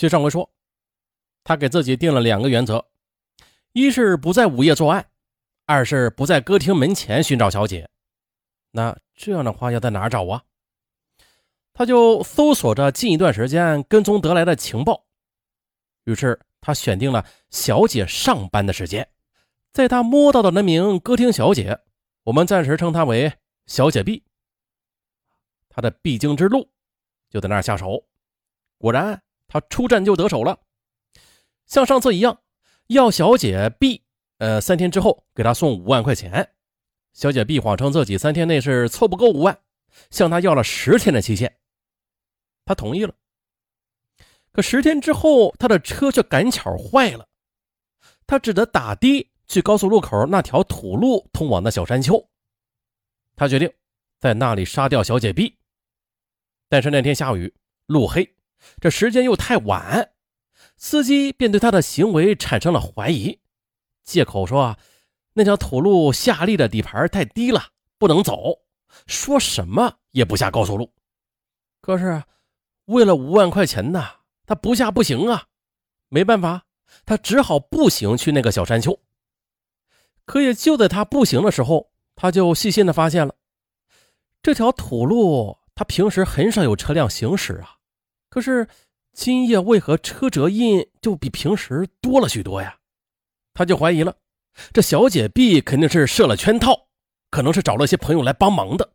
接上回说，他给自己定了两个原则：一是不在午夜作案，二是不在歌厅门前寻找小姐。那这样的话要在哪找啊？他就搜索着近一段时间跟踪得来的情报，于是他选定了小姐上班的时间，在他摸到的那名歌厅小姐，我们暂时称她为小姐 B。他的必经之路就在那儿下手，果然。他出战就得手了，像上次一样，要小姐 B，呃，三天之后给他送五万块钱。小姐 B 谎称自己三天内是凑不够五万，向他要了十天的期限。他同意了。可十天之后，他的车却赶巧坏了，他只得打的去高速路口那条土路通往的小山丘。他决定在那里杀掉小姐 B，但是那天下雨，路黑。这时间又太晚，司机便对他的行为产生了怀疑，借口说那条土路下利的底盘太低了，不能走，说什么也不下高速路。可是为了五万块钱呢，他不下不行啊，没办法，他只好步行去那个小山丘。可也就在他步行的时候，他就细心的发现了这条土路，他平时很少有车辆行驶啊。可是今夜为何车辙印就比平时多了许多呀？他就怀疑了，这小姐 B 肯定是设了圈套，可能是找了些朋友来帮忙的。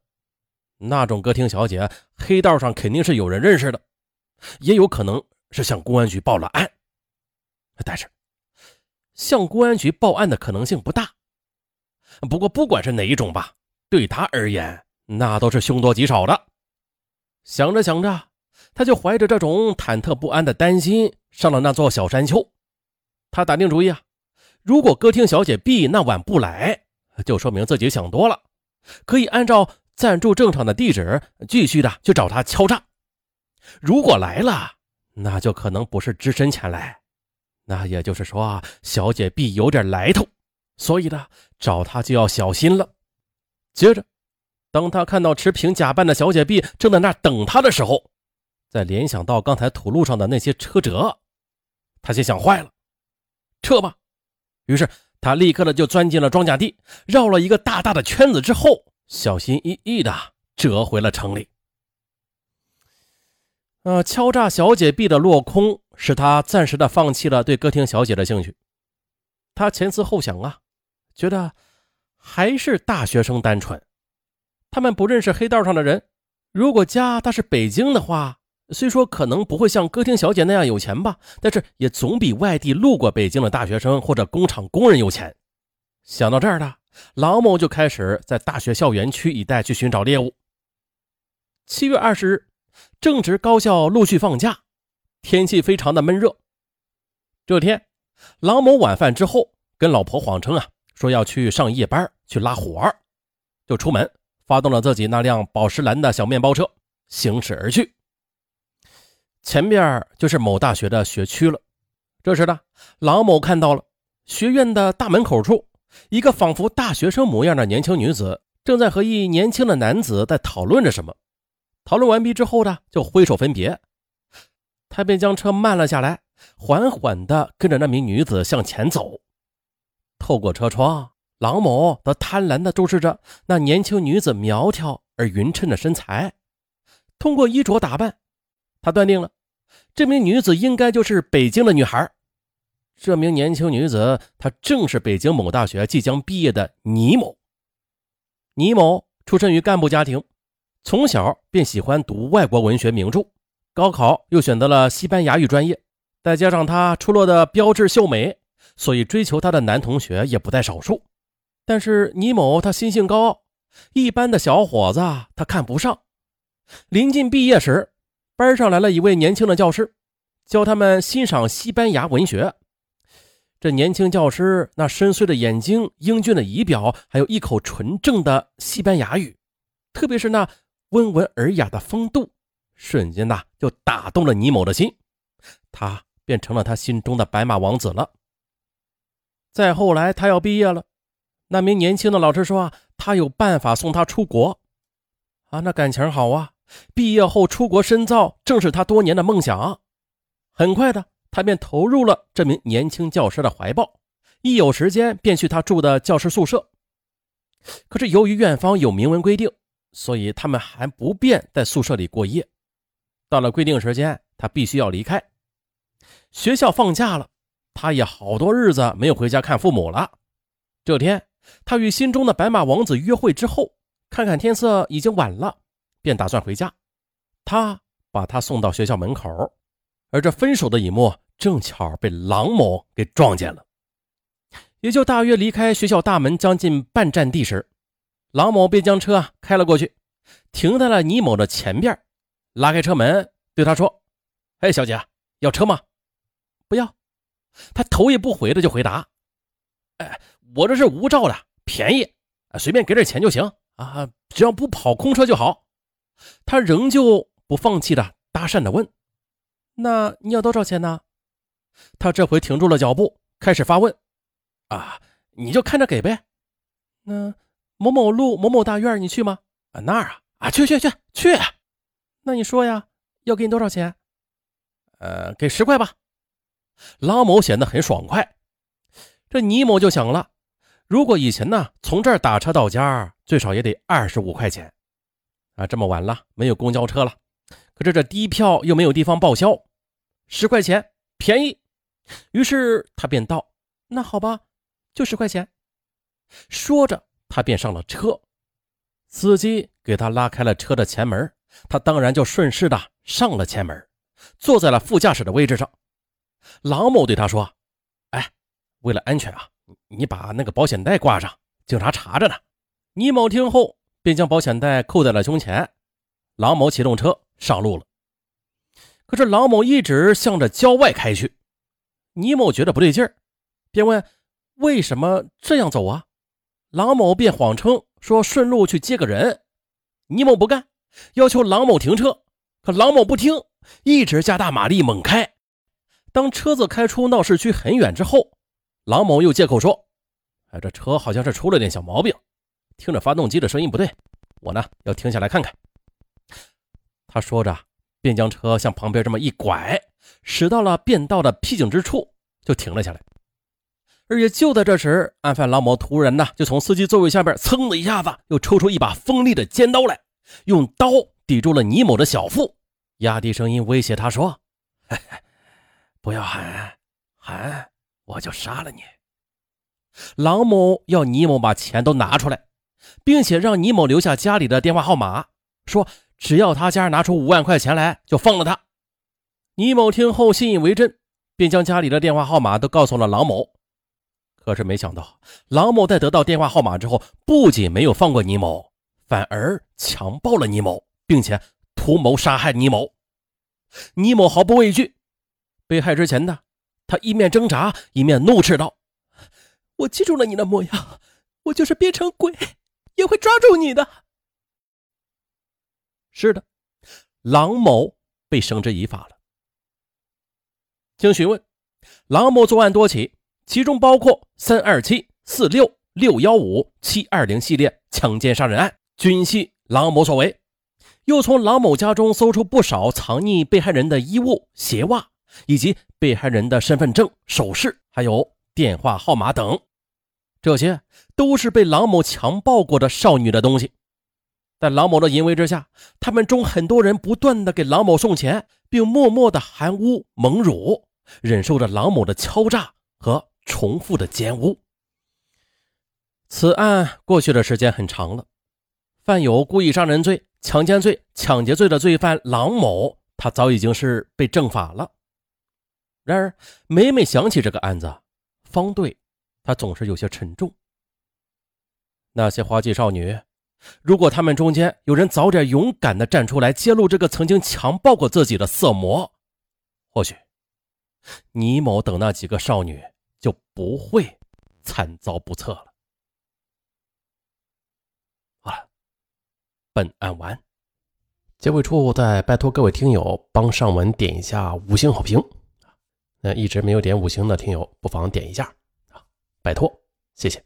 那种歌厅小姐，黑道上肯定是有人认识的，也有可能是向公安局报了案。但是向公安局报案的可能性不大。不过不管是哪一种吧，对他而言那都是凶多吉少的。想着想着。他就怀着这种忐忑不安的担心上了那座小山丘。他打定主意啊，如果歌厅小姐 B 那晚不来，就说明自己想多了，可以按照暂住正常的地址继续的去找他敲诈。如果来了，那就可能不是只身前来，那也就是说小姐 B 有点来头，所以呢，找他就要小心了。接着，当他看到持瓶假扮的小姐 B 正在那等他的时候，再联想到刚才土路上的那些车辙，他心想坏了，撤吧。于是他立刻的就钻进了庄稼地，绕了一个大大的圈子之后，小心翼翼的折回了城里。呃，敲诈小姐 B 的落空，使他暂时的放弃了对歌厅小姐的兴趣。他前思后想啊，觉得还是大学生单纯，他们不认识黑道上的人。如果家他是北京的话。虽说可能不会像歌厅小姐那样有钱吧，但是也总比外地路过北京的大学生或者工厂工人有钱。想到这儿呢，郎某就开始在大学校园区一带去寻找猎物。七月二十日，正值高校陆续放假，天气非常的闷热。这天，郎某晚饭之后跟老婆谎称啊，说要去上夜班去拉活儿，就出门发动了自己那辆宝石蓝的小面包车，行驶而去。前边就是某大学的学区了。这时呢，郎某看到了学院的大门口处，一个仿佛大学生模样的年轻女子正在和一年轻的男子在讨论着什么。讨论完毕之后呢，就挥手分别。他便将车慢了下来，缓缓地跟着那名女子向前走。透过车窗，郎某则贪婪地注视着那年轻女子苗条而匀称的身材。通过衣着打扮，他断定了。这名女子应该就是北京的女孩。这名年轻女子，她正是北京某大学即将毕业的倪某。倪某出身于干部家庭，从小便喜欢读外国文学名著，高考又选择了西班牙语专业。再加上她出落的标致秀美，所以追求她的男同学也不在少数。但是倪某他心性高傲，一般的小伙子他看不上。临近毕业时。班上来了一位年轻的教师，教他们欣赏西班牙文学。这年轻教师那深邃的眼睛、英俊的仪表，还有一口纯正的西班牙语，特别是那温文尔雅的风度，瞬间呐就打动了倪某的心，他便成了他心中的白马王子了。再后来，他要毕业了，那名年轻的老师说啊，他有办法送他出国。啊，那感情好啊。毕业后出国深造，正是他多年的梦想。很快的，他便投入了这名年轻教师的怀抱，一有时间便去他住的教师宿舍。可是由于院方有明文规定，所以他们还不便在宿舍里过夜。到了规定时间，他必须要离开。学校放假了，他也好多日子没有回家看父母了。这天，他与心中的白马王子约会之后，看看天色已经晚了，便打算回家。他把他送到学校门口，而这分手的一幕正巧被郎某给撞见了。也就大约离开学校大门将近半站地时，郎某便将车开了过去，停在了倪某的前边，拉开车门对他说：“哎，小姐，要车吗？”“不要。”他头也不回的就回答：“哎，我这是无照的，便宜，随便给点钱就行啊，只要不跑空车就好。”他仍旧不放弃的搭讪的问：“那你要多少钱呢？”他这回停住了脚步，开始发问。啊，你就看着给呗。那某某路某某大院，你去吗？啊，那儿啊，啊，去去去去。那你说呀，要给你多少钱？呃，给十块吧。郎某显得很爽快。这倪某就想了，如果以前呢，从这儿打车到家，最少也得二十五块钱。啊，这么晚了，没有公交车了，可是这低票又没有地方报销，十块钱便宜。于是他便道：“那好吧。”就十块钱，说着，他便上了车。司机给他拉开了车的前门，他当然就顺势的上了前门，坐在了副驾驶的位置上。郎某对他说：“哎，为了安全啊，你把那个保险带挂上，警察查着呢。”倪某听后便将保险带扣在了胸前。郎某启动车上路了。可是郎某一直向着郊外开去，倪某觉得不对劲儿，便问。为什么这样走啊？郎某便谎称说顺路去接个人。倪某不干，要求郎某停车，可郎某不听，一直加大马力猛开。当车子开出闹市区很远之后，郎某又借口说：“哎，这车好像是出了点小毛病，听着发动机的声音不对，我呢要停下来看看。”他说着，便将车向旁边这么一拐，驶到了便道的僻静之处，就停了下来。而且就在这时，案犯郎某突然呢，就从司机座位下边噌的一下子，又抽出一把锋利的尖刀来，用刀抵住了倪某的小腹，压低声音威胁他说：“ 不要喊，喊我就杀了你。”郎某要倪某把钱都拿出来，并且让倪某留下家里的电话号码，说只要他家拿出五万块钱来，就放了他。倪某听后信以为真，便将家里的电话号码都告诉了郎某。可是没想到，郎某在得到电话号码之后，不仅没有放过倪某，反而强暴了倪某，并且图谋杀害倪某。倪某毫不畏惧，被害之前呢，他一面挣扎，一面怒斥道：“我记住了你的模样，我就是变成鬼，也会抓住你的。”是的，郎某被绳之以法了。经询问，郎某作案多起。其中包括三二七、四六、六幺五、七二零系列强奸杀人案，均系郎某所为。又从郎某家中搜出不少藏匿被害人的衣物、鞋袜，以及被害人的身份证、首饰，还有电话号码等，这些都是被郎某强暴过的少女的东西。在郎某的淫威之下，他们中很多人不断的给郎某送钱，并默默的含污蒙辱，忍受着郎某的敲诈和。重复的奸污。此案过去的时间很长了，犯有故意杀人罪、强奸罪、抢劫罪的罪犯郎某，他早已经是被正法了。然而，每每想起这个案子，方队他总是有些沉重。那些花季少女，如果他们中间有人早点勇敢的站出来揭露这个曾经强暴过自己的色魔，或许倪某等那几个少女。就不会惨遭不测了。好了，本案完。结尾处再拜托各位听友帮上文点一下五星好评那一直没有点五星的听友不妨点一下，拜托，谢谢。